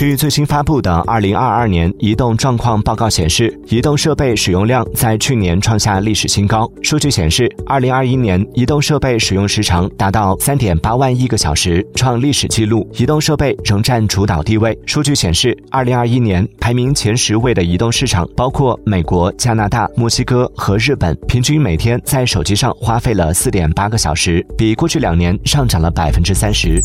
据最新发布的《二零二二年移动状况报告》显示，移动设备使用量在去年创下历史新高。数据显示，二零二一年移动设备使用时长达到三点八万亿个小时，创历史纪录。移动设备仍占主导地位。数据显示，二零二一年排名前十位的移动市场包括美国、加拿大、墨西哥和日本，平均每天在手机上花费了四点八个小时，比过去两年上涨了百分之三十。